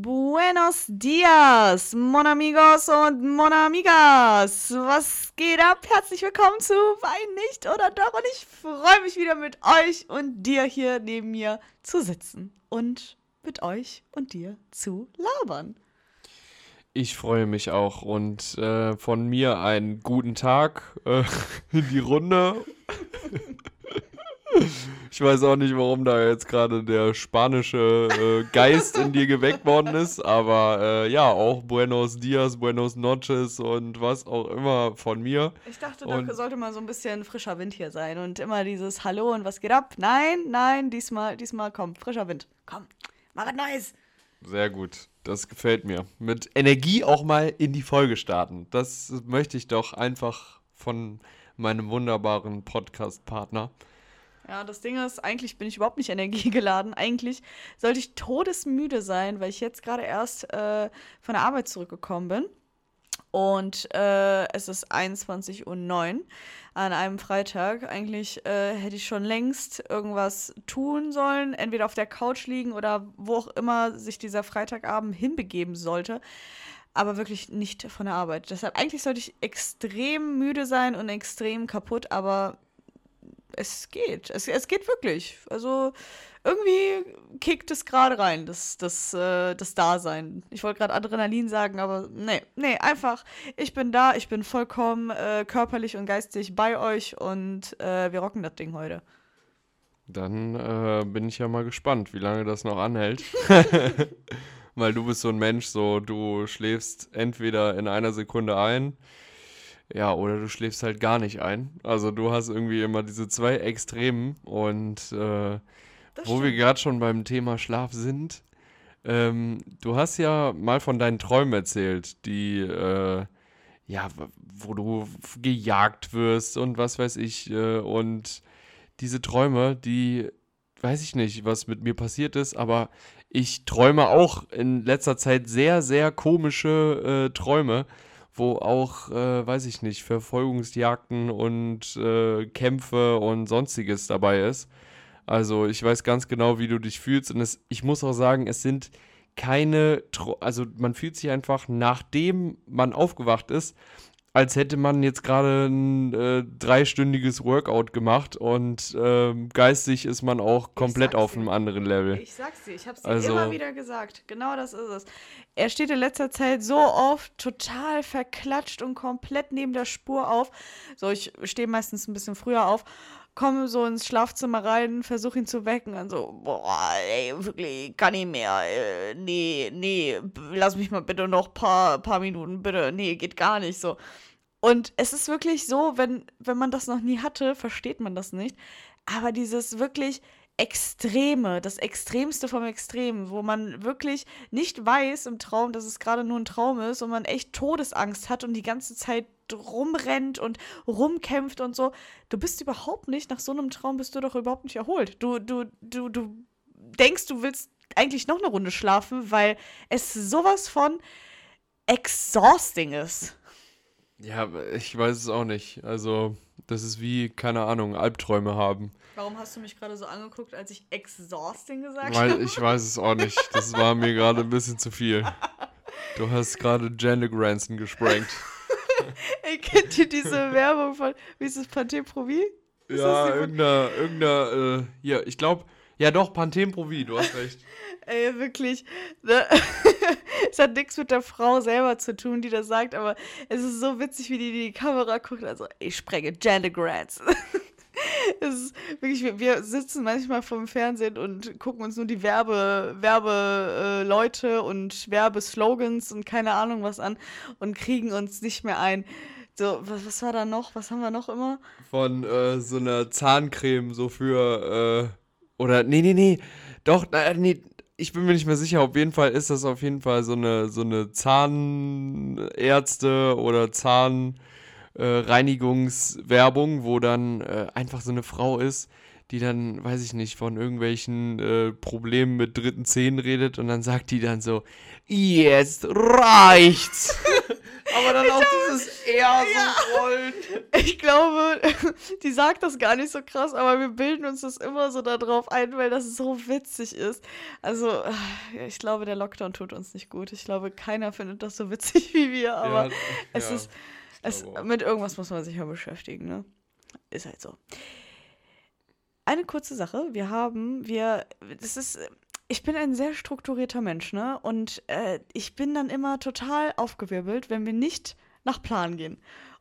Buenos dias, mon amigos und mon amigas. Was geht ab? Herzlich willkommen zu Wein nicht oder doch. Und ich freue mich wieder mit euch und dir hier neben mir zu sitzen und mit euch und dir zu labern. Ich freue mich auch und äh, von mir einen guten Tag äh, in die Runde. Ich weiß auch nicht, warum da jetzt gerade der spanische äh, Geist in dir geweckt worden ist, aber äh, ja, auch Buenos Dias, Buenos Noches und was auch immer von mir. Ich dachte, da sollte mal so ein bisschen frischer Wind hier sein und immer dieses Hallo und was geht ab? Nein, nein, diesmal, diesmal komm, frischer Wind. Komm, mach was Neues. Sehr gut, das gefällt mir. Mit Energie auch mal in die Folge starten. Das möchte ich doch einfach von meinem wunderbaren Podcast-Partner. Ja, das Ding ist, eigentlich bin ich überhaupt nicht energiegeladen. Eigentlich sollte ich todesmüde sein, weil ich jetzt gerade erst äh, von der Arbeit zurückgekommen bin. Und äh, es ist 21.09 Uhr an einem Freitag. Eigentlich äh, hätte ich schon längst irgendwas tun sollen, entweder auf der Couch liegen oder wo auch immer sich dieser Freitagabend hinbegeben sollte. Aber wirklich nicht von der Arbeit. Deshalb, eigentlich sollte ich extrem müde sein und extrem kaputt, aber es geht. Es, es geht wirklich. Also irgendwie kickt es gerade rein, das, das, äh, das Dasein. Ich wollte gerade Adrenalin sagen, aber nee, nee, einfach, ich bin da, ich bin vollkommen äh, körperlich und geistig bei euch und äh, wir rocken das Ding heute. Dann äh, bin ich ja mal gespannt, wie lange das noch anhält. Weil du bist so ein Mensch, so du schläfst entweder in einer Sekunde ein ja, oder du schläfst halt gar nicht ein. Also du hast irgendwie immer diese zwei Extremen. Und äh, wo wir gerade schon beim Thema Schlaf sind, ähm, du hast ja mal von deinen Träumen erzählt, die, äh, ja, wo du gejagt wirst und was weiß ich. Äh, und diese Träume, die, weiß ich nicht, was mit mir passiert ist, aber ich träume auch in letzter Zeit sehr, sehr komische äh, Träume wo auch, äh, weiß ich nicht, Verfolgungsjagden und äh, Kämpfe und sonstiges dabei ist. Also ich weiß ganz genau, wie du dich fühlst und es, ich muss auch sagen, es sind keine, also man fühlt sich einfach, nachdem man aufgewacht ist, als hätte man jetzt gerade ein äh, dreistündiges Workout gemacht und äh, geistig ist man auch komplett auf einem anderen Level. Ich sag's dir, ich hab's dir also, immer wieder gesagt. Genau das ist es. Er steht in letzter Zeit so oft total verklatscht und komplett neben der Spur auf. So, ich stehe meistens ein bisschen früher auf komme so ins Schlafzimmer rein, versuche ihn zu wecken und so, boah, ey, wirklich, kann nicht mehr. Äh, nee, nee, lass mich mal bitte noch paar, paar Minuten, bitte. Nee, geht gar nicht so. Und es ist wirklich so, wenn, wenn man das noch nie hatte, versteht man das nicht. Aber dieses wirklich Extreme, das Extremste vom Extremen, wo man wirklich nicht weiß im Traum, dass es gerade nur ein Traum ist und man echt Todesangst hat und die ganze Zeit rumrennt und rumkämpft und so. Du bist überhaupt nicht, nach so einem Traum bist du doch überhaupt nicht erholt. Du, du, du, du denkst, du willst eigentlich noch eine Runde schlafen, weil es sowas von exhausting ist. Ja, ich weiß es auch nicht. Also, das ist wie, keine Ahnung, Albträume haben. Warum hast du mich gerade so angeguckt, als ich exhausting gesagt Weil, habe? Ich weiß es auch nicht. Das war mir gerade ein bisschen zu viel. Du hast gerade Janet Granson gesprengt. Ey, kennt ihr diese Werbung von, wie ist es, Pantene Provi? Ist ja, irgendeiner, irgendeiner, äh, ja, ich glaube, ja doch, Pantene Provi, du hast recht. Ey, wirklich. Ne? es hat nichts mit der Frau selber zu tun, die das sagt, aber es ist so witzig, wie die die Kamera guckt. Also, ich sprenge Gender Grants. es wirklich, wir sitzen manchmal vorm Fernsehen und gucken uns nur die Werbe, Werbeleute äh, und Werbeslogans und keine Ahnung was an und kriegen uns nicht mehr ein. So, was, was war da noch? Was haben wir noch immer? Von äh, so einer Zahncreme, so für, äh, oder, nee, nee, nee, doch, nee, ich bin mir nicht mehr sicher. Auf jeden Fall ist das auf jeden Fall so eine, so eine Zahnärzte oder Zahnreinigungswerbung, äh, wo dann äh, einfach so eine Frau ist, die dann, weiß ich nicht, von irgendwelchen äh, Problemen mit dritten Zähnen redet und dann sagt die dann so, jetzt reicht's. Aber dann ich auch glaube, dieses eher so ja. Rollen. Ich glaube, die sagt das gar nicht so krass, aber wir bilden uns das immer so darauf ein, weil das so witzig ist. Also, ich glaube, der Lockdown tut uns nicht gut. Ich glaube, keiner findet das so witzig wie wir, aber ja, es ja, ist. Es, mit irgendwas muss man sich ja beschäftigen, ne? Ist halt so. Eine kurze Sache. Wir haben, wir, das ist, ich bin ein sehr strukturierter Mensch, ne? Und äh, ich bin dann immer total aufgewirbelt, wenn wir nicht nach Plan gehen.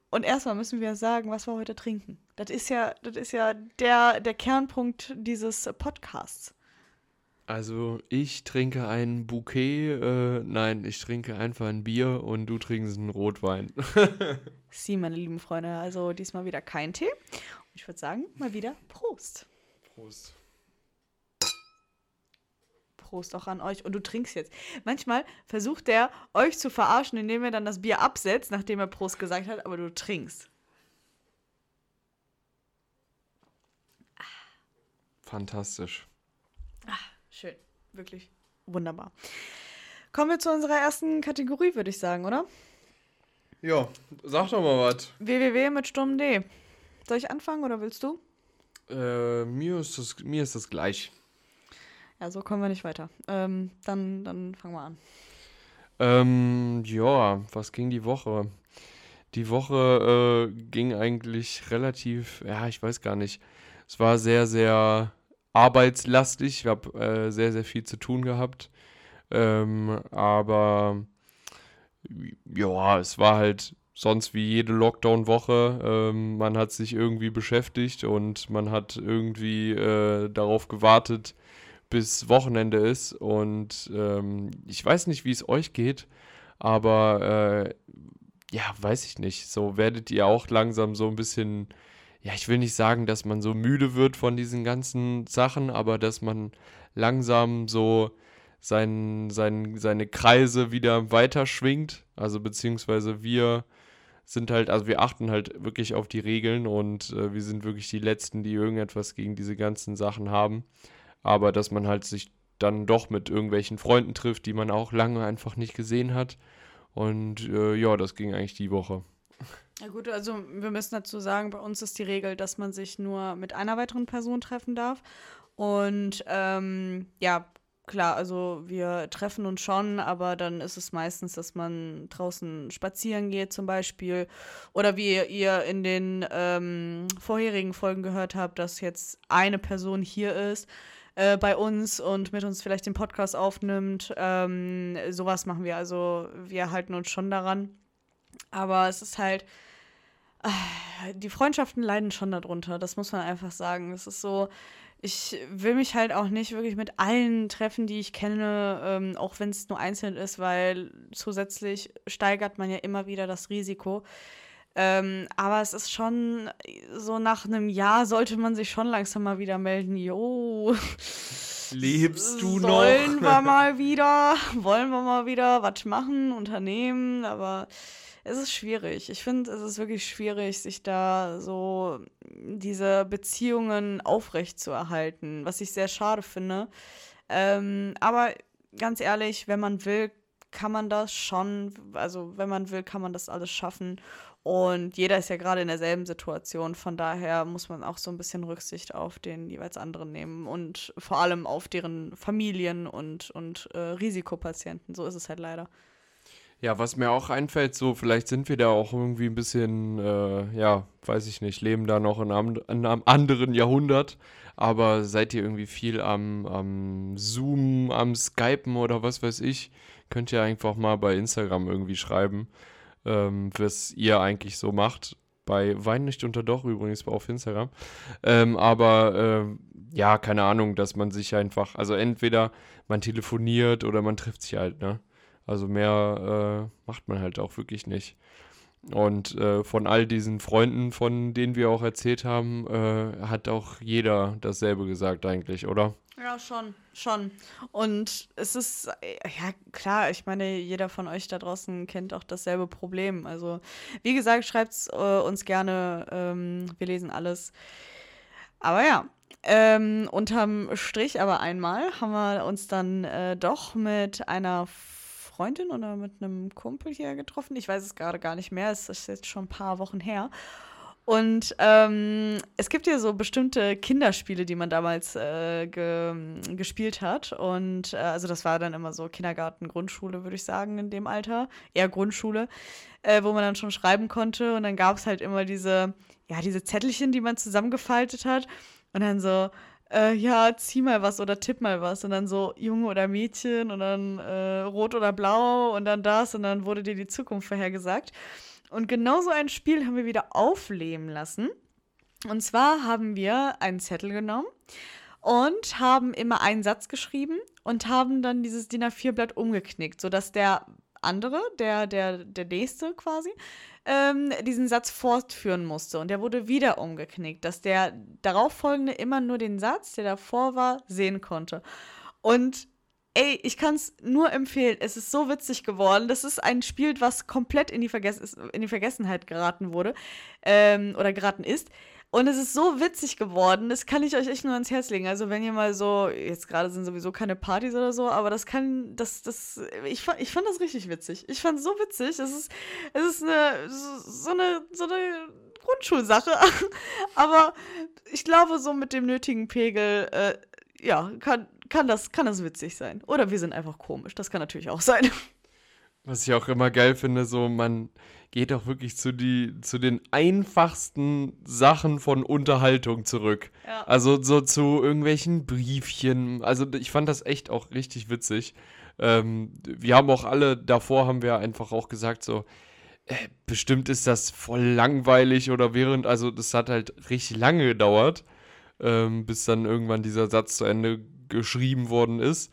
Und erstmal müssen wir sagen, was wir heute trinken. Das ist ja, das ist ja der, der Kernpunkt dieses Podcasts. Also ich trinke ein Bouquet, äh, nein, ich trinke einfach ein Bier und du trinkst einen Rotwein. Sie, meine lieben Freunde, also diesmal wieder kein Tee. Und ich würde sagen, mal wieder Prost. Prost. Prost auch an euch. Und du trinkst jetzt. Manchmal versucht er, euch zu verarschen, indem er dann das Bier absetzt, nachdem er Prost gesagt hat, aber du trinkst. Fantastisch. Schön. Wirklich wunderbar. Kommen wir zu unserer ersten Kategorie, würde ich sagen, oder? Ja, sag doch mal was. www mit Sturm D. Soll ich anfangen oder willst du? Äh, mir, ist das, mir ist das gleich. Ja, so kommen wir nicht weiter. Ähm, dann, dann fangen wir an. Ähm, ja, was ging die Woche? Die Woche äh, ging eigentlich relativ, ja, ich weiß gar nicht. Es war sehr, sehr arbeitslastig. Ich habe äh, sehr, sehr viel zu tun gehabt. Ähm, aber ja, es war halt sonst wie jede Lockdown-Woche. Ähm, man hat sich irgendwie beschäftigt und man hat irgendwie äh, darauf gewartet, bis Wochenende ist. Und ähm, ich weiß nicht, wie es euch geht, aber äh, ja, weiß ich nicht. So werdet ihr auch langsam so ein bisschen, ja, ich will nicht sagen, dass man so müde wird von diesen ganzen Sachen, aber dass man langsam so sein, sein, seine Kreise wieder weiter schwingt. Also beziehungsweise wir sind halt, also wir achten halt wirklich auf die Regeln und äh, wir sind wirklich die Letzten, die irgendetwas gegen diese ganzen Sachen haben aber dass man halt sich dann doch mit irgendwelchen Freunden trifft, die man auch lange einfach nicht gesehen hat. Und äh, ja, das ging eigentlich die Woche. Ja gut, also wir müssen dazu sagen, bei uns ist die Regel, dass man sich nur mit einer weiteren Person treffen darf. Und ähm, ja, klar, also wir treffen uns schon, aber dann ist es meistens, dass man draußen spazieren geht zum Beispiel. Oder wie ihr in den ähm, vorherigen Folgen gehört habt, dass jetzt eine Person hier ist äh, bei uns und mit uns vielleicht den Podcast aufnimmt. Ähm, sowas machen wir. Also wir halten uns schon daran. Aber es ist halt. Äh, die Freundschaften leiden schon darunter. Das muss man einfach sagen. Es ist so. Ich will mich halt auch nicht wirklich mit allen treffen, die ich kenne, ähm, auch wenn es nur einzeln ist, weil zusätzlich steigert man ja immer wieder das Risiko. Ähm, aber es ist schon so nach einem Jahr sollte man sich schon langsam mal wieder melden. Jo. Lebst du noch? Wollen wir mal wieder, wollen wir mal wieder was machen, unternehmen, aber es ist schwierig. Ich finde, es ist wirklich schwierig, sich da so diese Beziehungen aufrecht zu erhalten, was ich sehr schade finde. Ähm, aber ganz ehrlich, wenn man will, kann man das schon, also wenn man will, kann man das alles schaffen. Und jeder ist ja gerade in derselben Situation. Von daher muss man auch so ein bisschen Rücksicht auf den jeweils anderen nehmen und vor allem auf deren Familien und, und äh, Risikopatienten. So ist es halt leider. Ja, was mir auch einfällt, so vielleicht sind wir da auch irgendwie ein bisschen, äh, ja, weiß ich nicht, leben da noch in einem, in einem, anderen Jahrhundert. Aber seid ihr irgendwie viel am, am Zoom, am Skypen oder was weiß ich, könnt ihr einfach mal bei Instagram irgendwie schreiben ähm, was ihr eigentlich so macht. Bei Wein nicht unter Doch übrigens auf Instagram. Ähm, aber äh, ja, keine Ahnung, dass man sich einfach, also entweder man telefoniert oder man trifft sich halt, ne? Also mehr äh, macht man halt auch wirklich nicht. Und äh, von all diesen Freunden, von denen wir auch erzählt haben, äh, hat auch jeder dasselbe gesagt eigentlich, oder? Ja, schon, schon. Und es ist, äh, ja klar, ich meine, jeder von euch da draußen kennt auch dasselbe Problem. Also, wie gesagt, schreibt es äh, uns gerne, ähm, wir lesen alles. Aber ja, ähm, unterm Strich aber einmal haben wir uns dann äh, doch mit einer Freundin oder mit einem Kumpel hier getroffen. Ich weiß es gerade gar nicht mehr. Es ist jetzt schon ein paar Wochen her. Und ähm, es gibt ja so bestimmte Kinderspiele, die man damals äh, ge gespielt hat. Und äh, also das war dann immer so Kindergarten, Grundschule, würde ich sagen, in dem Alter. Eher Grundschule, äh, wo man dann schon schreiben konnte. Und dann gab es halt immer diese, ja, diese Zettelchen, die man zusammengefaltet hat. Und dann so, äh, ja, zieh mal was oder tipp mal was. Und dann so Junge oder Mädchen und dann äh, rot oder blau und dann das. Und dann wurde dir die Zukunft vorhergesagt. Und genau so ein Spiel haben wir wieder aufleben lassen. Und zwar haben wir einen Zettel genommen und haben immer einen Satz geschrieben und haben dann dieses DIN A4-Blatt umgeknickt, sodass der andere, der, der, der nächste quasi, ähm, diesen Satz fortführen musste. Und der wurde wieder umgeknickt, dass der darauffolgende immer nur den Satz, der davor war, sehen konnte. Und ey, ich kann es nur empfehlen. Es ist so witzig geworden. Das ist ein Spiel, was komplett in die, Verges in die Vergessenheit geraten wurde ähm, oder geraten ist. Und es ist so witzig geworden, das kann ich euch echt nur ans Herz legen. Also wenn ihr mal so, jetzt gerade sind sowieso keine Partys oder so, aber das kann, das, das, ich, ich fand das richtig witzig. Ich fand es so witzig. Es ist, es ist eine, so eine, so eine Grundschulsache. aber ich glaube, so mit dem nötigen Pegel, äh, ja, kann, kann, das, kann das witzig sein. Oder wir sind einfach komisch. Das kann natürlich auch sein. Was ich auch immer geil finde, so man geht auch wirklich zu, die, zu den einfachsten Sachen von Unterhaltung zurück. Ja. Also so zu irgendwelchen Briefchen. Also ich fand das echt auch richtig witzig. Ähm, wir haben auch alle, davor haben wir einfach auch gesagt, so, äh, bestimmt ist das voll langweilig oder während, also das hat halt richtig lange gedauert ähm, bis dann irgendwann dieser Satz zu Ende geschrieben worden ist.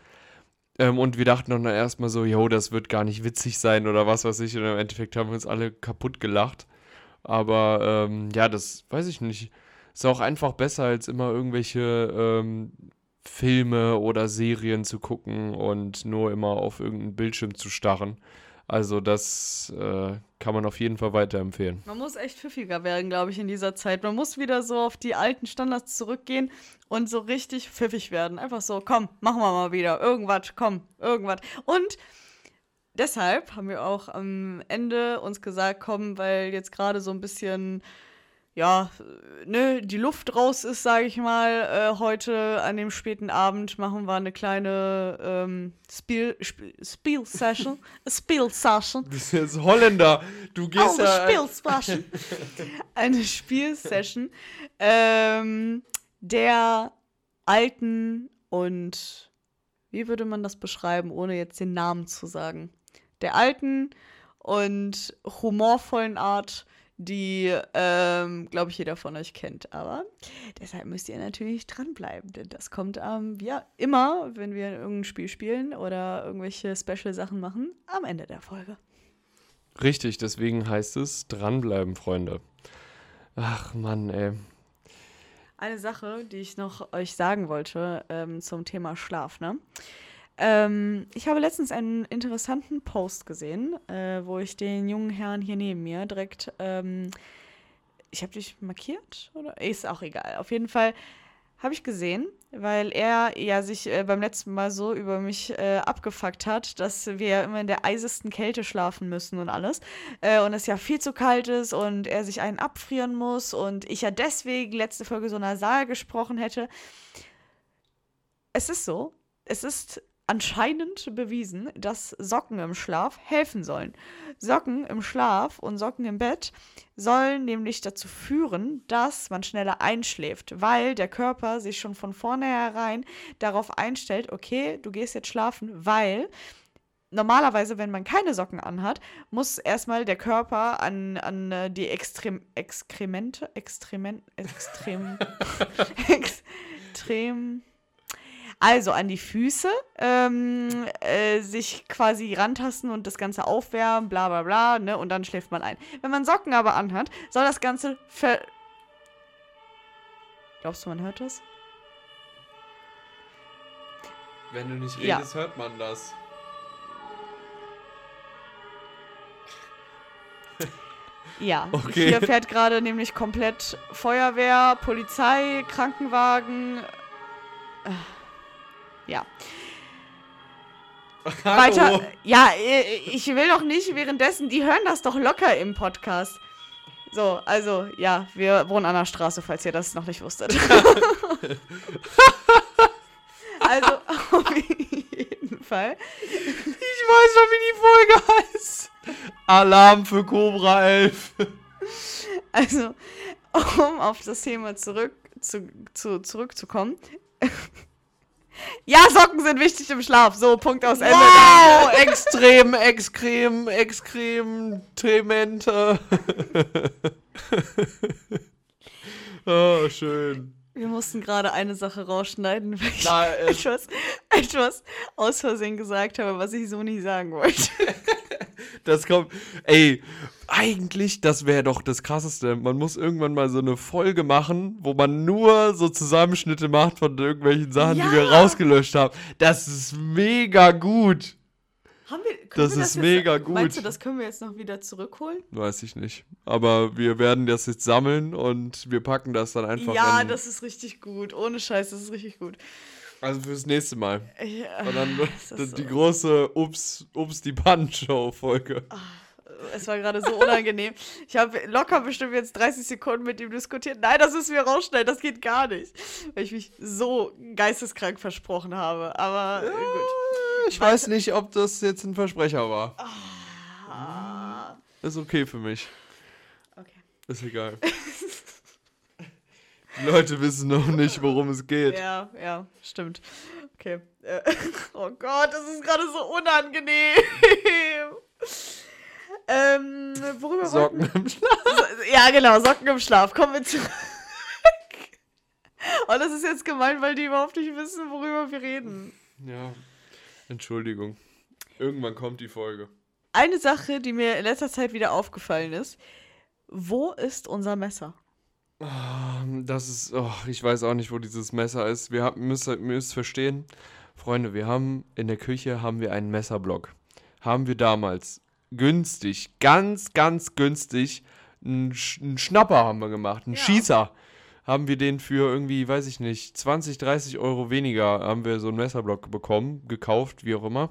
Ähm, und wir dachten dann erstmal so, yo, das wird gar nicht witzig sein oder was weiß ich. Und im Endeffekt haben wir uns alle kaputt gelacht. Aber ähm, ja, das weiß ich nicht. Ist auch einfach besser, als immer irgendwelche ähm, Filme oder Serien zu gucken und nur immer auf irgendeinen Bildschirm zu starren. Also das äh, kann man auf jeden Fall weiterempfehlen. Man muss echt pfiffiger werden, glaube ich, in dieser Zeit. Man muss wieder so auf die alten Standards zurückgehen und so richtig pfiffig werden. Einfach so, komm, machen wir mal wieder. Irgendwas, komm, irgendwas. Und deshalb haben wir auch am Ende uns gesagt, komm, weil jetzt gerade so ein bisschen ja, ne, die Luft raus ist, sage ich mal, äh, heute an dem späten Abend machen wir eine kleine ähm, Spiel, Spiel, Spiel Session. Spiel Session. Du bist jetzt Holländer. Du gehst oh, ja. Spiel Session. eine Spielsession ähm, der alten und wie würde man das beschreiben, ohne jetzt den Namen zu sagen? Der alten und humorvollen Art die, ähm, glaube ich, jeder von euch kennt. Aber deshalb müsst ihr natürlich dranbleiben, denn das kommt ähm, ja immer, wenn wir irgendein Spiel spielen oder irgendwelche Special-Sachen machen, am Ende der Folge. Richtig, deswegen heißt es dranbleiben, Freunde. Ach Mann, ey. Eine Sache, die ich noch euch sagen wollte ähm, zum Thema Schlaf, ne? Ähm, ich habe letztens einen interessanten Post gesehen, äh, wo ich den jungen Herrn hier neben mir direkt, ähm, ich habe dich markiert oder ist auch egal. Auf jeden Fall habe ich gesehen, weil er ja sich äh, beim letzten Mal so über mich äh, abgefuckt hat, dass wir ja immer in der eisesten Kälte schlafen müssen und alles. Äh, und es ja viel zu kalt ist und er sich einen abfrieren muss und ich ja deswegen letzte Folge so nasal gesprochen hätte. Es ist so, es ist anscheinend bewiesen, dass Socken im Schlaf helfen sollen. Socken im Schlaf und Socken im Bett sollen nämlich dazu führen, dass man schneller einschläft, weil der Körper sich schon von vornherein darauf einstellt, okay, du gehst jetzt schlafen, weil normalerweise, wenn man keine Socken anhat, muss erstmal der Körper an, an äh, die Extrem Exkremente, Extrement, Extrem, Extrem, also an die Füße, ähm, äh, sich quasi rantasten und das Ganze aufwärmen, bla bla bla, ne? Und dann schläft man ein. Wenn man Socken aber anhat, soll das Ganze ver. Glaubst du, man hört das? Wenn du nicht redest, ja. hört man das. Ja, okay. hier fährt gerade nämlich komplett Feuerwehr, Polizei, Krankenwagen. Äh. Ja. Hallo. weiter. Ja, äh, ich will doch nicht währenddessen, die hören das doch locker im Podcast. So, also, ja, wir wohnen an der Straße, falls ihr das noch nicht wusstet. also, auf jeden Fall. Ich weiß schon, wie die Folge heißt. Alarm für Cobra 11. Also, um auf das Thema zurück, zu, zu, zurückzukommen. Ja, Socken sind wichtig im Schlaf. So, Punkt aus Ende. Wow, extrem, extrem, extrem, tremente. oh, schön. Wir mussten gerade eine Sache rausschneiden, weil ich Na, etwas, etwas aus Versehen gesagt habe, was ich so nicht sagen wollte. das kommt. Ey, eigentlich, das wäre doch das Krasseste. Man muss irgendwann mal so eine Folge machen, wo man nur so Zusammenschnitte macht von irgendwelchen Sachen, ja. die wir rausgelöscht haben. Das ist mega gut. Haben wir, das, wir ist mega gut. Meinst du, das können wir jetzt noch wieder zurückholen? Weiß ich nicht. Aber wir werden das jetzt sammeln und wir packen das dann einfach. Ja, das ist richtig gut. Ohne Scheiß, das ist richtig gut. Also fürs nächste Mal. Ja, und dann die, so. große Ups, Ups die Pan-Show-Folge. Es war gerade so unangenehm. Ich habe locker bestimmt jetzt 30 Sekunden mit ihm diskutiert. Nein, das müssen wir rausschneiden, das geht gar nicht. Weil ich mich so geisteskrank versprochen habe. Aber ja, gut. Ich weiß nicht, ob das jetzt ein Versprecher war. Ah. Ist okay für mich. Okay. Ist egal. Die Leute wissen noch nicht, worum es geht. Ja, ja, stimmt. Okay. Äh, oh Gott, das ist gerade so unangenehm. ähm, worüber Socken wollten? im Schlaf. Ja, genau, Socken im Schlaf. Kommen wir zurück. Und das ist jetzt gemein, weil die überhaupt nicht wissen, worüber wir reden. Ja, Entschuldigung. Irgendwann kommt die Folge. Eine Sache, die mir in letzter Zeit wieder aufgefallen ist. Wo ist unser Messer? Das ist, oh, ich weiß auch nicht, wo dieses Messer ist. Wir haben, müsst, müsst verstehen, Freunde, wir haben in der Küche haben wir einen Messerblock. Haben wir damals günstig, ganz, ganz günstig, einen, einen Schnapper haben wir gemacht, einen ja. Schießer. Haben wir den für irgendwie, weiß ich nicht, 20, 30 Euro weniger, haben wir so einen Messerblock bekommen, gekauft, wie auch immer.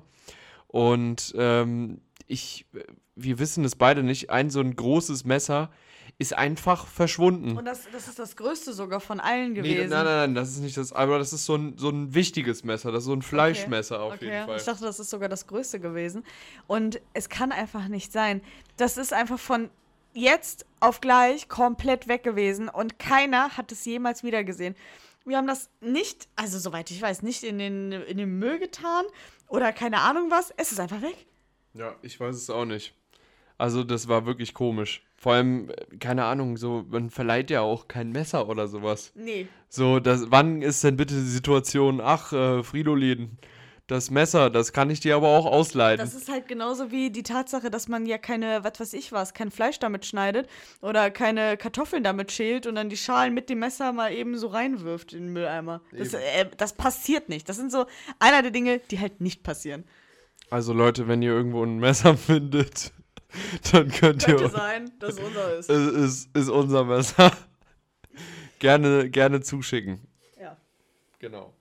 Und ähm, ich, wir wissen es beide nicht, ein so ein großes Messer ist einfach verschwunden. Und das, das ist das größte sogar von allen gewesen. Nee, nein, nein, nein, das ist nicht das, aber das ist so ein, so ein wichtiges Messer, das ist so ein Fleischmesser okay. auf okay. jeden Fall. Ich dachte, das ist sogar das größte gewesen. Und es kann einfach nicht sein. Das ist einfach von jetzt auf gleich komplett weg gewesen und keiner hat es jemals wieder gesehen. Wir haben das nicht, also soweit ich weiß, nicht in den, in den Müll getan oder keine Ahnung was. Es ist einfach weg. Ja, ich weiß es auch nicht. Also das war wirklich komisch. Vor allem, keine Ahnung, so, man verleiht ja auch kein Messer oder sowas. Nee. So, das, wann ist denn bitte die Situation, ach, äh, Fridolin, das Messer, das kann ich dir aber auch ausleihen. Das ist halt genauso wie die Tatsache, dass man ja keine, was weiß ich was, kein Fleisch damit schneidet oder keine Kartoffeln damit schält und dann die Schalen mit dem Messer mal eben so reinwirft in den Mülleimer. Das, äh, das passiert nicht. Das sind so einer der Dinge, die halt nicht passieren. Also Leute, wenn ihr irgendwo ein Messer findet, dann könnt Könnte ihr. sein, dass es unser ist. Ist, ist, ist unser Messer. gerne, gerne zuschicken. Ja. Genau.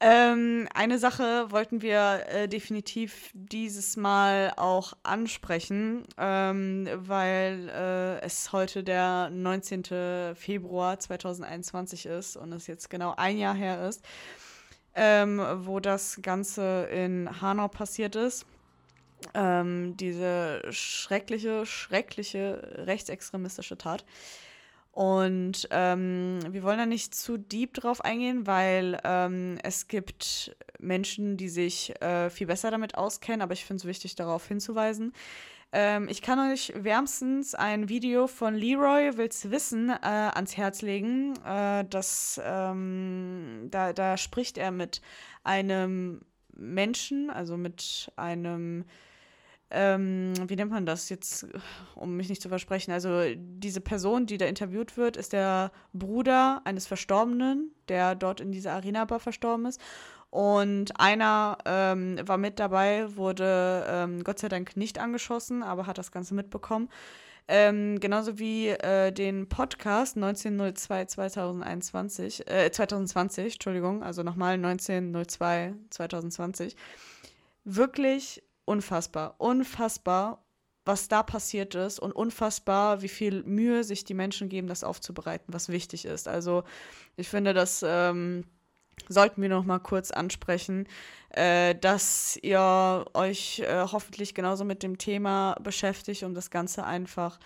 Ähm, eine Sache wollten wir äh, definitiv dieses Mal auch ansprechen, ähm, weil äh, es heute der 19. Februar 2021 ist und es jetzt genau ein Jahr her ist, ähm, wo das Ganze in Hanau passiert ist ähm, diese schreckliche, schreckliche rechtsextremistische Tat. Und ähm, wir wollen da nicht zu deep drauf eingehen, weil ähm, es gibt Menschen, die sich äh, viel besser damit auskennen, aber ich finde es wichtig, darauf hinzuweisen. Ähm, ich kann euch wärmstens ein Video von Leroy Will's Wissen äh, ans Herz legen. Äh, das, ähm, da, da spricht er mit einem Menschen, also mit einem ähm, wie nennt man das jetzt, um mich nicht zu versprechen? Also diese Person, die da interviewt wird, ist der Bruder eines Verstorbenen, der dort in dieser Arena-Bar verstorben ist. Und einer ähm, war mit dabei, wurde ähm, Gott sei Dank nicht angeschossen, aber hat das Ganze mitbekommen. Ähm, genauso wie äh, den Podcast 1902 2021, äh, 2020, Entschuldigung, also nochmal 1902 2020 wirklich unfassbar, unfassbar, was da passiert ist und unfassbar, wie viel Mühe sich die Menschen geben, das aufzubereiten, was wichtig ist. Also ich finde, das ähm, sollten wir noch mal kurz ansprechen, äh, dass ihr euch äh, hoffentlich genauso mit dem Thema beschäftigt, um das Ganze einfach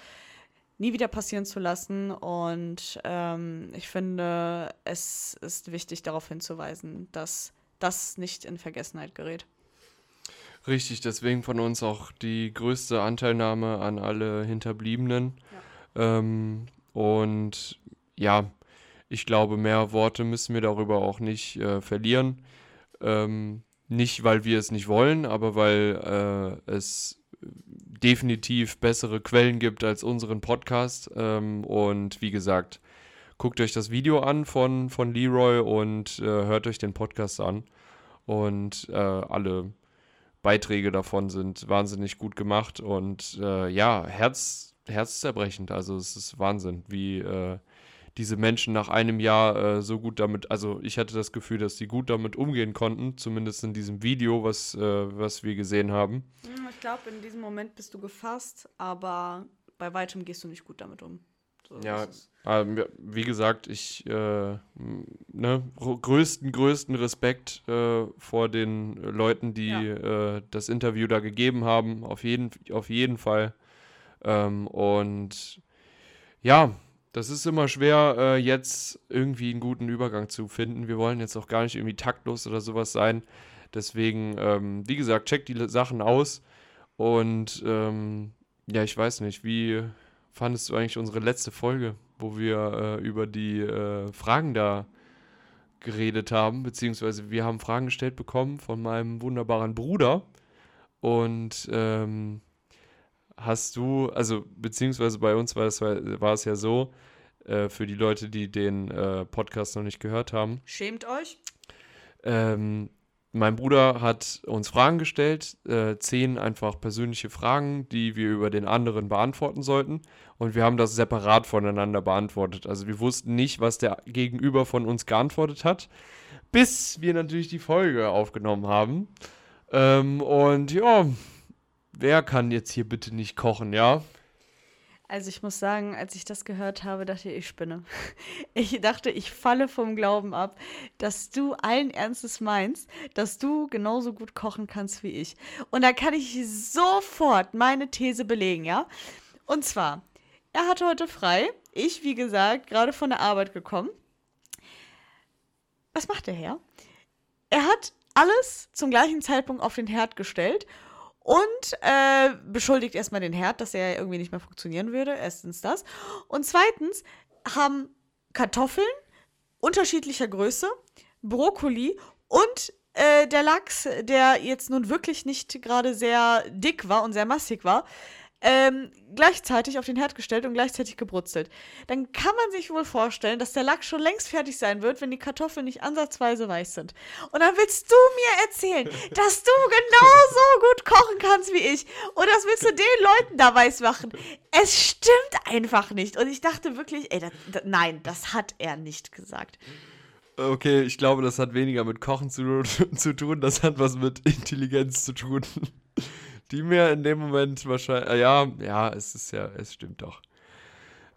nie wieder passieren zu lassen. Und ähm, ich finde, es ist wichtig darauf hinzuweisen, dass das nicht in Vergessenheit gerät. Richtig, deswegen von uns auch die größte Anteilnahme an alle Hinterbliebenen. Ja. Ähm, und ja, ich glaube, mehr Worte müssen wir darüber auch nicht äh, verlieren. Ähm, nicht, weil wir es nicht wollen, aber weil äh, es definitiv bessere Quellen gibt als unseren Podcast. Ähm, und wie gesagt, guckt euch das Video an von, von Leroy und äh, hört euch den Podcast an. Und äh, alle Beiträge davon sind wahnsinnig gut gemacht und äh, ja, Herz, herzzerbrechend. Also es ist Wahnsinn, wie äh, diese Menschen nach einem Jahr äh, so gut damit, also ich hatte das Gefühl, dass sie gut damit umgehen konnten, zumindest in diesem Video, was, äh, was wir gesehen haben. Ich glaube, in diesem Moment bist du gefasst, aber bei weitem gehst du nicht gut damit um. Ja, wie gesagt, ich äh, ne, größten, größten Respekt äh, vor den Leuten, die ja. äh, das Interview da gegeben haben, auf jeden, auf jeden Fall. Ähm, und ja, das ist immer schwer, äh, jetzt irgendwie einen guten Übergang zu finden. Wir wollen jetzt auch gar nicht irgendwie taktlos oder sowas sein. Deswegen, ähm, wie gesagt, checkt die Sachen aus. Und ähm, ja, ich weiß nicht, wie fandest du eigentlich unsere letzte Folge, wo wir äh, über die äh, Fragen da geredet haben? Beziehungsweise wir haben Fragen gestellt bekommen von meinem wunderbaren Bruder. Und ähm, hast du, also beziehungsweise bei uns war es, war es ja so, äh, für die Leute, die den äh, Podcast noch nicht gehört haben. Schämt euch. Ähm, mein Bruder hat uns Fragen gestellt, äh, zehn einfach persönliche Fragen, die wir über den anderen beantworten sollten. Und wir haben das separat voneinander beantwortet. Also wir wussten nicht, was der Gegenüber von uns geantwortet hat, bis wir natürlich die Folge aufgenommen haben. Ähm, und ja, wer kann jetzt hier bitte nicht kochen, ja? Also ich muss sagen, als ich das gehört habe, dachte ich, ich spinne. Ich dachte, ich falle vom Glauben ab, dass du allen Ernstes meinst, dass du genauso gut kochen kannst wie ich. Und da kann ich sofort meine These belegen, ja? Und zwar, er hatte heute frei. Ich, wie gesagt, gerade von der Arbeit gekommen. Was macht der Herr? Er hat alles zum gleichen Zeitpunkt auf den Herd gestellt und äh, beschuldigt erstmal den Herd, dass er irgendwie nicht mehr funktionieren würde. Erstens das. Und zweitens haben Kartoffeln unterschiedlicher Größe, Brokkoli und äh, der Lachs, der jetzt nun wirklich nicht gerade sehr dick war und sehr massig war, ähm, gleichzeitig auf den Herd gestellt und gleichzeitig gebrutzelt. Dann kann man sich wohl vorstellen, dass der Lachs schon längst fertig sein wird, wenn die Kartoffeln nicht ansatzweise weiß sind. Und dann willst du mir erzählen, dass du genauso gut kochen kannst wie ich. Und das willst du den Leuten da weiß machen. Es stimmt einfach nicht. Und ich dachte wirklich, ey, das, das, nein, das hat er nicht gesagt. Okay, ich glaube, das hat weniger mit Kochen zu, zu tun, das hat was mit Intelligenz zu tun die mir in dem Moment wahrscheinlich, äh, ja, ja, es ist ja, es stimmt doch.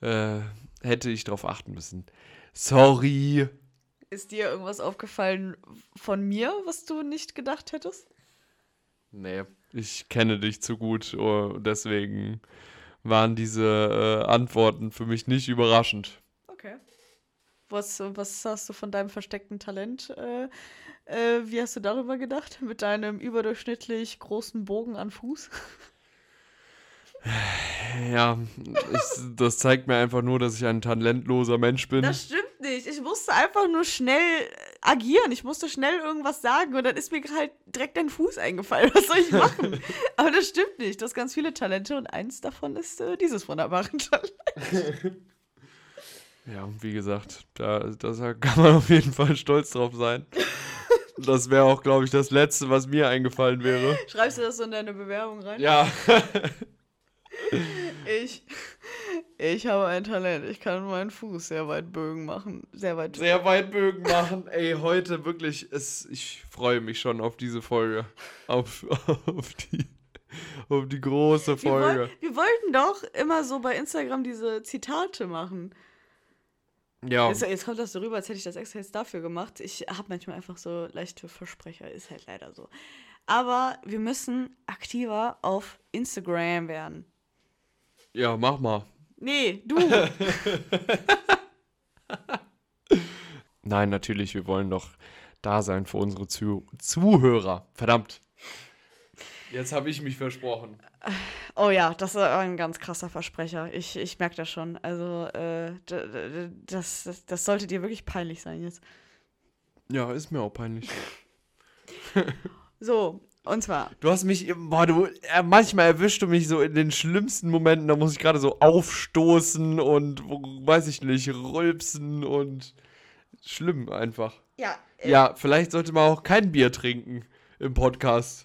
Äh, hätte ich darauf achten müssen. Sorry. Ist dir irgendwas aufgefallen von mir, was du nicht gedacht hättest? Nee, ich kenne dich zu gut, oh, deswegen waren diese äh, Antworten für mich nicht überraschend. Okay. Was, was hast du von deinem versteckten Talent äh, äh, wie hast du darüber gedacht? Mit deinem überdurchschnittlich großen Bogen an Fuß? Ja, ich, das zeigt mir einfach nur, dass ich ein talentloser Mensch bin. Das stimmt nicht. Ich musste einfach nur schnell agieren. Ich musste schnell irgendwas sagen und dann ist mir halt direkt dein Fuß eingefallen. Was soll ich machen? Aber das stimmt nicht. Du hast ganz viele Talente und eins davon ist äh, dieses wunderbare Talent. Ja, wie gesagt, da, da kann man auf jeden Fall stolz drauf sein. Das wäre auch, glaube ich, das Letzte, was mir eingefallen wäre. Schreibst du das so in deine Bewerbung rein? Ja. ich. Ich habe ein Talent. Ich kann meinen Fuß sehr weit Bögen machen. Sehr weit. Sehr weit Bögen machen. Ey, heute wirklich, es, ich freue mich schon auf diese Folge. Auf, auf, die, auf die große Folge. Wir, woll, wir wollten doch immer so bei Instagram diese Zitate machen. Ja. Jetzt, jetzt, kommt das so rüber, als hätte ich das extra jetzt dafür gemacht. Ich habe manchmal einfach so leichte Versprecher, ist halt leider so. Aber wir müssen aktiver auf Instagram werden. Ja, mach mal. Nee, du. Nein, natürlich, wir wollen doch da sein für unsere Zuh Zuhörer. Verdammt. Jetzt habe ich mich versprochen. Oh ja, das ist ein ganz krasser Versprecher. Ich, ich merke das schon. Also, äh, das, das, das sollte dir wirklich peinlich sein jetzt. Ja, ist mir auch peinlich. so, und zwar. Du hast mich, boah, du, äh, manchmal erwischst du mich so in den schlimmsten Momenten, da muss ich gerade so aufstoßen und, weiß ich nicht, rülpsen und schlimm einfach. Ja. Äh, ja, vielleicht sollte man auch kein Bier trinken im Podcast.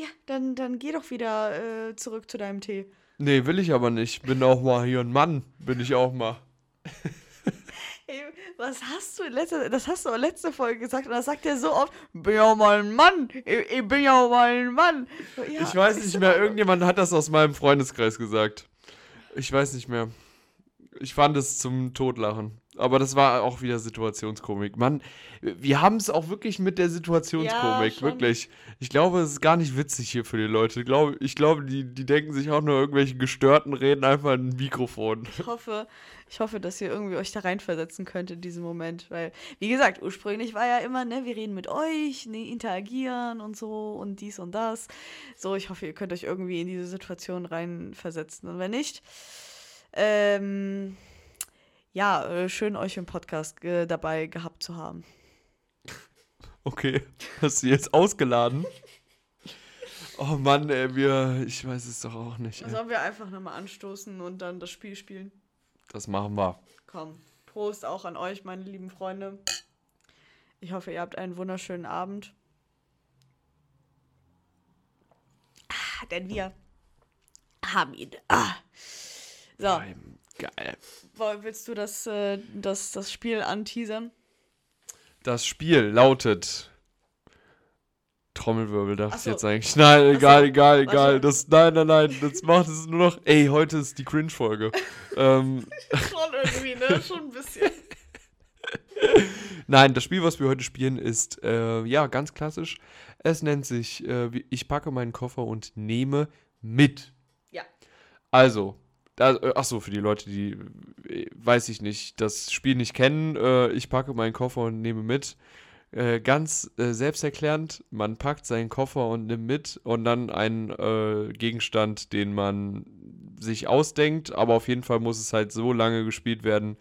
Ja, dann, dann geh doch wieder äh, zurück zu deinem Tee. Nee, will ich aber nicht. Bin auch mal hier ein Mann, bin ich auch mal. Ey, was hast du letzte, das hast du letzte Folge gesagt und das sagt er so oft, bin ja auch mal ein Mann, ich, ich bin ja auch mal ein Mann. Ja, ich weiß nicht mehr, irgendjemand hat das aus meinem Freundeskreis gesagt. Ich weiß nicht mehr. Ich fand es zum Totlachen. Aber das war auch wieder Situationskomik. Mann, wir haben es auch wirklich mit der Situationskomik, ja, wirklich. Ich glaube, es ist gar nicht witzig hier für die Leute. Ich glaube, ich glaube die, die denken sich auch nur irgendwelche gestörten Reden einfach in ein Mikrofon. Ich hoffe, ich hoffe, dass ihr irgendwie euch da reinversetzen könnt in diesem Moment. Weil, wie gesagt, ursprünglich war ja immer, ne, wir reden mit euch, ne, interagieren und so und dies und das. So, ich hoffe, ihr könnt euch irgendwie in diese Situation reinversetzen. Und wenn nicht, ähm ja, äh, schön euch im Podcast äh, dabei gehabt zu haben. Okay, hast du jetzt ausgeladen? Oh Mann, ey, wir, ich weiß es doch auch nicht. Sollen wir einfach nochmal anstoßen und dann das Spiel spielen? Das machen wir. Komm, Prost auch an euch, meine lieben Freunde. Ich hoffe, ihr habt einen wunderschönen Abend. Ah, denn wir haben ihn. Ah. So. Geil. Willst du das, äh, das, das Spiel anteasern? Das Spiel lautet. Trommelwirbel darf ich jetzt eigentlich. Nein, egal, so. egal, egal. Das, nein, nein, nein. Das macht es nur noch. Ey, heute ist die Cringe-Folge. ähm. Schon irgendwie, ne? Schon ein bisschen. Nein, das Spiel, was wir heute spielen, ist äh, ja ganz klassisch. Es nennt sich äh, Ich packe meinen Koffer und nehme mit. Ja. Also, ach so, für die Leute, die, äh, weiß ich nicht, das Spiel nicht kennen, äh, ich packe meinen Koffer und nehme mit. Äh, ganz äh, selbsterklärend, man packt seinen Koffer und nimmt mit und dann einen äh, Gegenstand, den man sich ausdenkt, aber auf jeden Fall muss es halt so lange gespielt werden,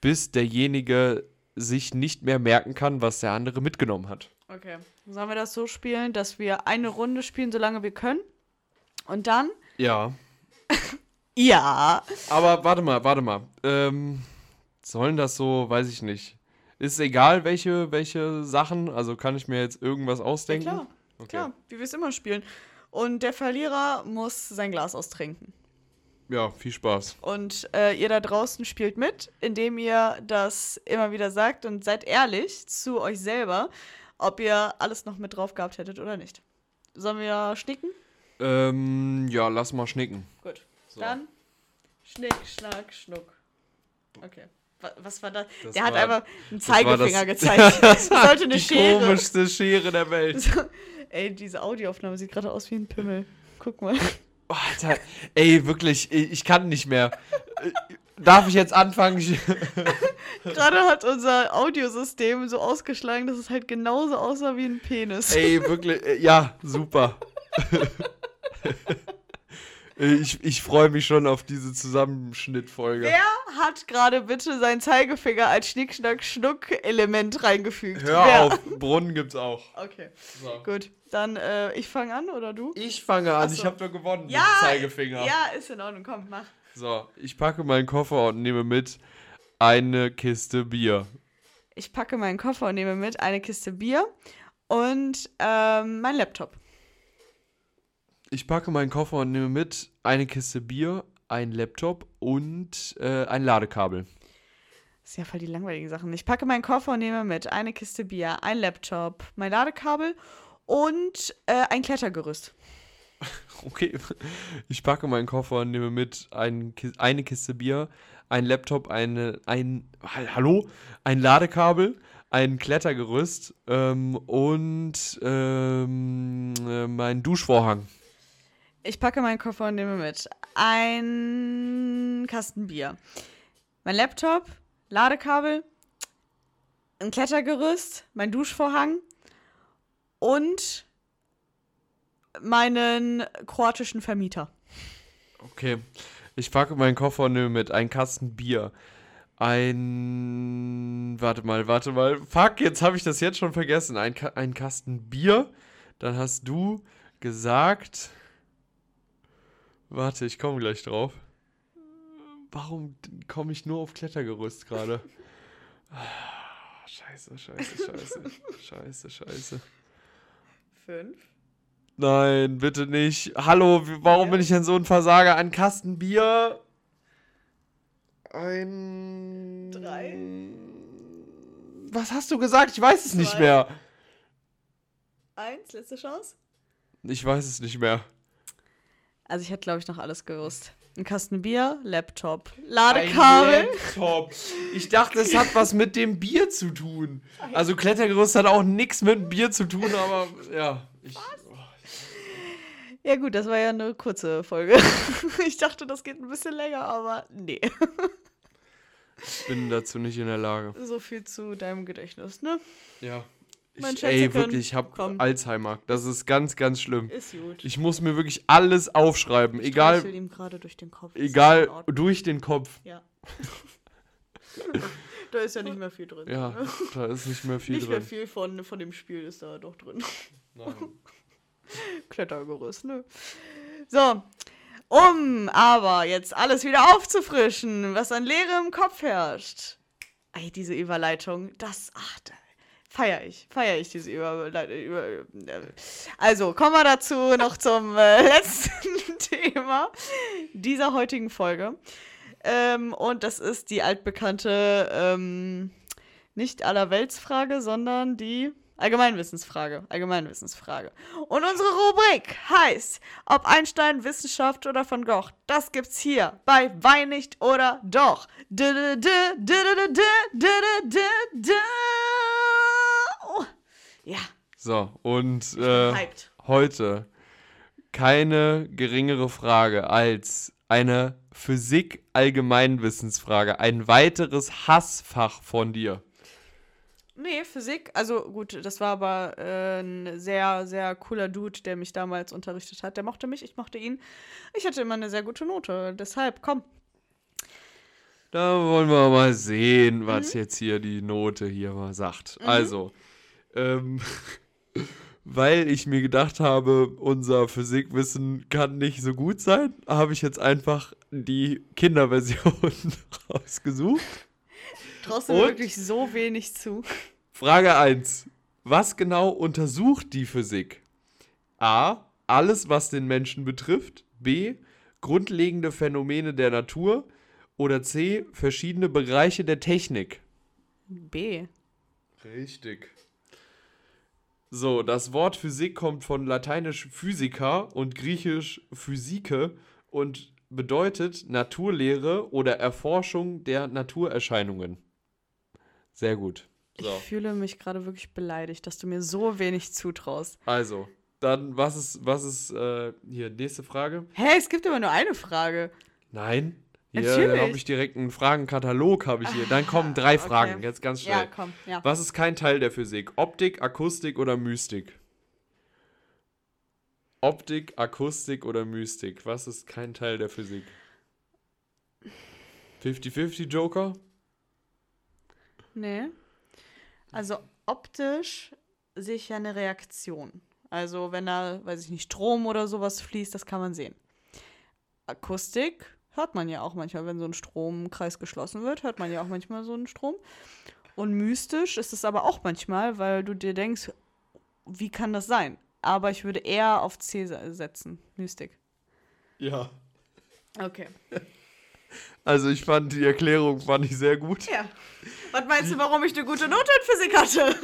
bis derjenige sich nicht mehr merken kann, was der andere mitgenommen hat. Okay. Sollen wir das so spielen, dass wir eine Runde spielen, solange wir können? Und dann? Ja. Ja. Aber warte mal, warte mal. Ähm, sollen das so, weiß ich nicht. Ist egal, welche, welche Sachen, also kann ich mir jetzt irgendwas ausdenken? Ja, klar, okay. klar, wie wir es immer spielen. Und der Verlierer muss sein Glas austrinken. Ja, viel Spaß. Und äh, ihr da draußen spielt mit, indem ihr das immer wieder sagt und seid ehrlich zu euch selber, ob ihr alles noch mit drauf gehabt hättet oder nicht. Sollen wir schnicken? Ähm, ja, lass mal schnicken. Gut. So. Dann Schnick, Schnack, Schnuck. Okay. Was war das? das der war, hat einfach einen Zeigefinger das, gezeigt. Das sollte eine die Schere. Komischste Schere der Welt. So, ey, diese Audioaufnahme sieht gerade aus wie ein Pimmel. Guck mal. Oh, Alter, ey, wirklich, ich kann nicht mehr. Darf ich jetzt anfangen? Gerade hat unser Audiosystem so ausgeschlagen, dass es halt genauso aussah wie ein Penis. Ey, wirklich, ja, super. Ich, ich freue mich schon auf diese Zusammenschnittfolge. Wer hat gerade bitte seinen Zeigefinger als Schnick-Schnack-Schnuck-Element reingefügt? Hör Wer? auf, Brunnen gibt's auch. Okay, so. gut. Dann, äh, ich fange an oder du? Ich fange an, so. ich habe doch gewonnen ja, mit Zeigefinger. Ja, ist in Ordnung, komm, mach. So, ich packe meinen Koffer und nehme mit eine Kiste Bier. Ich packe meinen Koffer und nehme mit eine Kiste Bier und ähm, mein Laptop. Ich packe meinen Koffer und nehme mit eine Kiste Bier, ein Laptop und äh, ein Ladekabel. Das ist ja voll die langweiligen Sachen. Ich packe meinen Koffer und nehme mit eine Kiste Bier, ein Laptop, mein Ladekabel und äh, ein Klettergerüst. Okay, ich packe meinen Koffer und nehme mit ein, eine Kiste Bier, ein Laptop, eine, ein, hallo, ein Ladekabel, ein Klettergerüst ähm, und ähm, äh, mein Duschvorhang. Ich packe meinen Koffer und nehme mit ein Kasten Bier, mein Laptop, Ladekabel, ein Klettergerüst, mein Duschvorhang und meinen kroatischen Vermieter. Okay. Ich packe meinen Koffer und nehme mit ein Kasten Bier. Ein. Warte mal, warte mal. Fuck, jetzt habe ich das jetzt schon vergessen. Ein, Ka ein Kasten Bier. Dann hast du gesagt. Warte, ich komme gleich drauf. Warum komme ich nur auf Klettergerüst gerade? Scheiße, scheiße, scheiße. scheiße, scheiße. Fünf. Nein, bitte nicht. Hallo, warum ja. bin ich denn so ein Versager? Ein Kasten Bier. Ein. Drei. Was hast du gesagt? Ich weiß es Zwei. nicht mehr. Eins, letzte Chance. Ich weiß es nicht mehr. Also ich hätte, glaube ich, noch alles gewusst. Ein Kasten Bier, Laptop, Ladekabel. Ein Laptop. Ich dachte, es hat was mit dem Bier zu tun. Also Klettergerüst hat auch nichts mit Bier zu tun, aber ja. Ich, ja gut, das war ja eine kurze Folge. ich dachte, das geht ein bisschen länger, aber nee. Ich bin dazu nicht in der Lage. So viel zu deinem Gedächtnis, ne? Ja. Ich, ey, wirklich, ich habe Alzheimer. Das ist ganz, ganz schlimm. Ist gut. Ich muss mir wirklich alles aufschreiben. Ich egal. Ich ihm gerade durch den Kopf. Egal, durch den Kopf. Ja. da ist ja nicht mehr viel drin. Ja, da ist nicht mehr viel nicht drin. Nicht mehr viel von, von dem Spiel ist da doch drin. Nein. Klettergerüst, ne? So, um aber jetzt alles wieder aufzufrischen, was an Leere im Kopf herrscht. Ey, diese Überleitung, das, ach, feier ich, feier ich diese Überleitung. Über, äh, also, kommen wir dazu noch zum äh, letzten Thema dieser heutigen Folge. Ähm, und das ist die altbekannte, ähm, nicht allerweltsfrage, sondern die Allgemeinwissensfrage. Allgemeinwissensfrage. Und unsere Rubrik heißt, ob Einstein Wissenschaft oder von Gogh. Das gibt's hier bei nicht oder doch. Ja. So, und äh, heute keine geringere Frage als eine Physik-Allgemeinwissensfrage. Ein weiteres Hassfach von dir. Nee, Physik, also gut, das war aber äh, ein sehr, sehr cooler Dude, der mich damals unterrichtet hat. Der mochte mich, ich mochte ihn. Ich hatte immer eine sehr gute Note, deshalb, komm. Da wollen wir mal sehen, was mhm. jetzt hier die Note hier mal sagt. Mhm. Also, ähm, weil ich mir gedacht habe, unser Physikwissen kann nicht so gut sein, habe ich jetzt einfach die Kinderversion rausgesucht. Traust du wirklich so wenig zu? Frage 1. Was genau untersucht die Physik? A. Alles, was den Menschen betrifft. B. Grundlegende Phänomene der Natur. Oder C. Verschiedene Bereiche der Technik. B. Richtig. So, das Wort Physik kommt von lateinisch Physica und griechisch Physike und bedeutet Naturlehre oder Erforschung der Naturerscheinungen. Sehr gut. So. Ich fühle mich gerade wirklich beleidigt, dass du mir so wenig zutraust. Also, dann, was ist, was ist, äh, hier, nächste Frage? Hä, es gibt aber nur eine Frage. Nein. Hier habe ich direkt einen Fragenkatalog, habe ich hier. Dann kommen drei okay. Fragen, jetzt ganz schnell. Ja, komm, ja. Was ist kein Teil der Physik? Optik, Akustik oder Mystik? Optik, Akustik oder Mystik? Was ist kein Teil der Physik? 50-50 Joker? Nee. Also optisch sehe ich ja eine Reaktion. Also wenn da, weiß ich nicht, Strom oder sowas fließt, das kann man sehen. Akustik hört man ja auch manchmal, wenn so ein Stromkreis geschlossen wird, hört man ja auch manchmal so einen Strom. Und mystisch ist es aber auch manchmal, weil du dir denkst, wie kann das sein? Aber ich würde eher auf C setzen, Mystik. Ja. Okay. Also ich fand die Erklärung fand ich sehr gut. Ja. Was meinst du, warum ich eine gute Note in Physik hatte?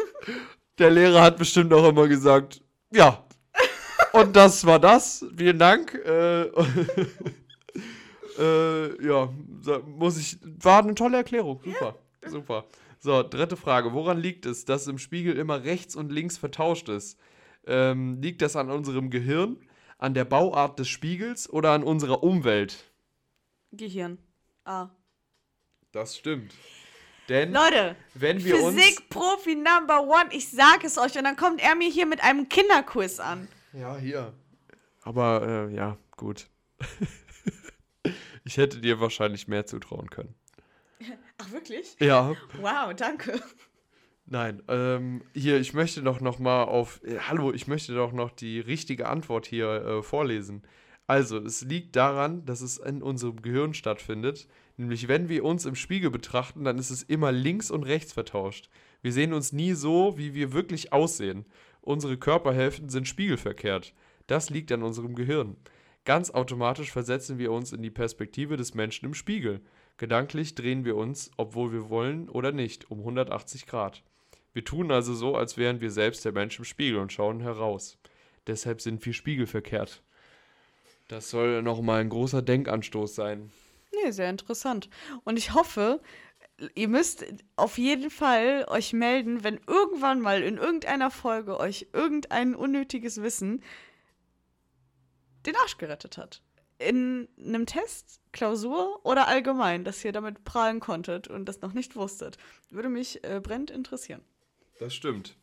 Der Lehrer hat bestimmt auch immer gesagt, ja. Und das war das. Vielen Dank. Äh, ja, muss ich. War eine tolle Erklärung. Super. Ja. Super. So, dritte Frage. Woran liegt es, dass im Spiegel immer rechts und links vertauscht ist? Ähm, liegt das an unserem Gehirn, an der Bauart des Spiegels oder an unserer Umwelt? Gehirn. Ah. Das stimmt. Denn Leute, wenn wir Physik-Profi Number One, ich sag es euch, und dann kommt er mir hier mit einem Kinderquiz an. Ja, hier. Aber äh, ja, gut. ich hätte dir wahrscheinlich mehr zutrauen können. Ach, wirklich? Ja. Wow, danke. Nein, ähm, hier, ich möchte doch noch mal auf, äh, hallo, ich möchte doch noch die richtige Antwort hier äh, vorlesen. Also, es liegt daran, dass es in unserem Gehirn stattfindet. Nämlich, wenn wir uns im Spiegel betrachten, dann ist es immer links und rechts vertauscht. Wir sehen uns nie so, wie wir wirklich aussehen. Unsere Körperhälften sind spiegelverkehrt. Das liegt an unserem Gehirn. Ganz automatisch versetzen wir uns in die Perspektive des Menschen im Spiegel. Gedanklich drehen wir uns, obwohl wir wollen oder nicht, um 180 Grad. Wir tun also so, als wären wir selbst der Mensch im Spiegel und schauen heraus. Deshalb sind wir spiegelverkehrt. Das soll nochmal ein großer Denkanstoß sein. Nee, sehr interessant. Und ich hoffe, ihr müsst auf jeden Fall euch melden, wenn irgendwann mal in irgendeiner Folge euch irgendein unnötiges Wissen den Arsch gerettet hat. In einem Test, Klausur oder allgemein, dass ihr damit prahlen konntet und das noch nicht wusstet. Würde mich äh, brennend interessieren. Das stimmt.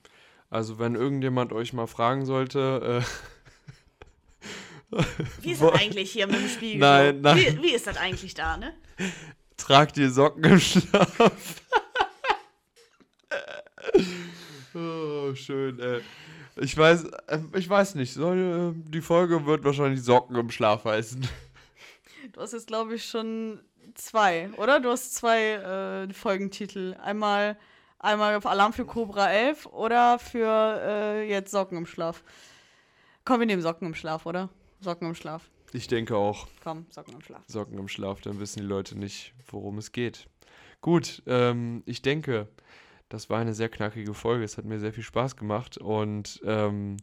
Also wenn irgendjemand euch mal fragen sollte, äh, Wie ist das eigentlich hier mit dem Spiegel? Nein, nein. Wie, wie, ist das eigentlich da, ne? Tragt ihr Socken im Schlaf? oh, schön, ey. Ich weiß, äh, ich weiß nicht. Äh, die Folge wird wahrscheinlich Socken im Schlaf heißen. Du hast jetzt, glaube ich, schon zwei, oder? Du hast zwei äh, Folgentitel. Einmal Einmal auf Alarm für Cobra 11 oder für äh, jetzt Socken im Schlaf. Komm, wir nehmen Socken im Schlaf, oder? Socken im Schlaf. Ich denke auch. Komm, Socken im Schlaf. Socken im Schlaf, dann wissen die Leute nicht, worum es geht. Gut, ähm, ich denke, das war eine sehr knackige Folge. Es hat mir sehr viel Spaß gemacht und ähm,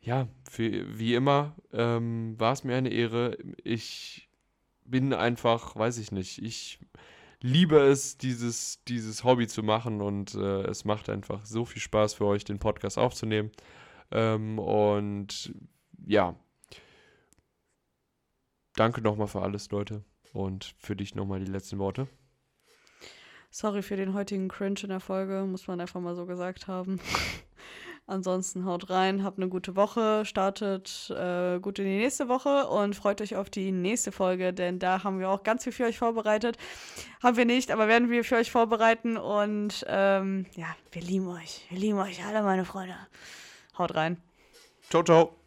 ja, für, wie immer ähm, war es mir eine Ehre. Ich bin einfach, weiß ich nicht, ich liebe es, dieses, dieses Hobby zu machen und äh, es macht einfach so viel Spaß für euch, den Podcast aufzunehmen. Ähm, und ja, danke nochmal für alles, Leute. Und für dich nochmal die letzten Worte. Sorry für den heutigen Cringe in der Folge, muss man einfach mal so gesagt haben. Ansonsten haut rein, habt eine gute Woche, startet äh, gut in die nächste Woche und freut euch auf die nächste Folge, denn da haben wir auch ganz viel für euch vorbereitet. Haben wir nicht, aber werden wir für euch vorbereiten und ähm, ja, wir lieben euch. Wir lieben euch alle, meine Freunde. Haut rein. Ciao, ciao.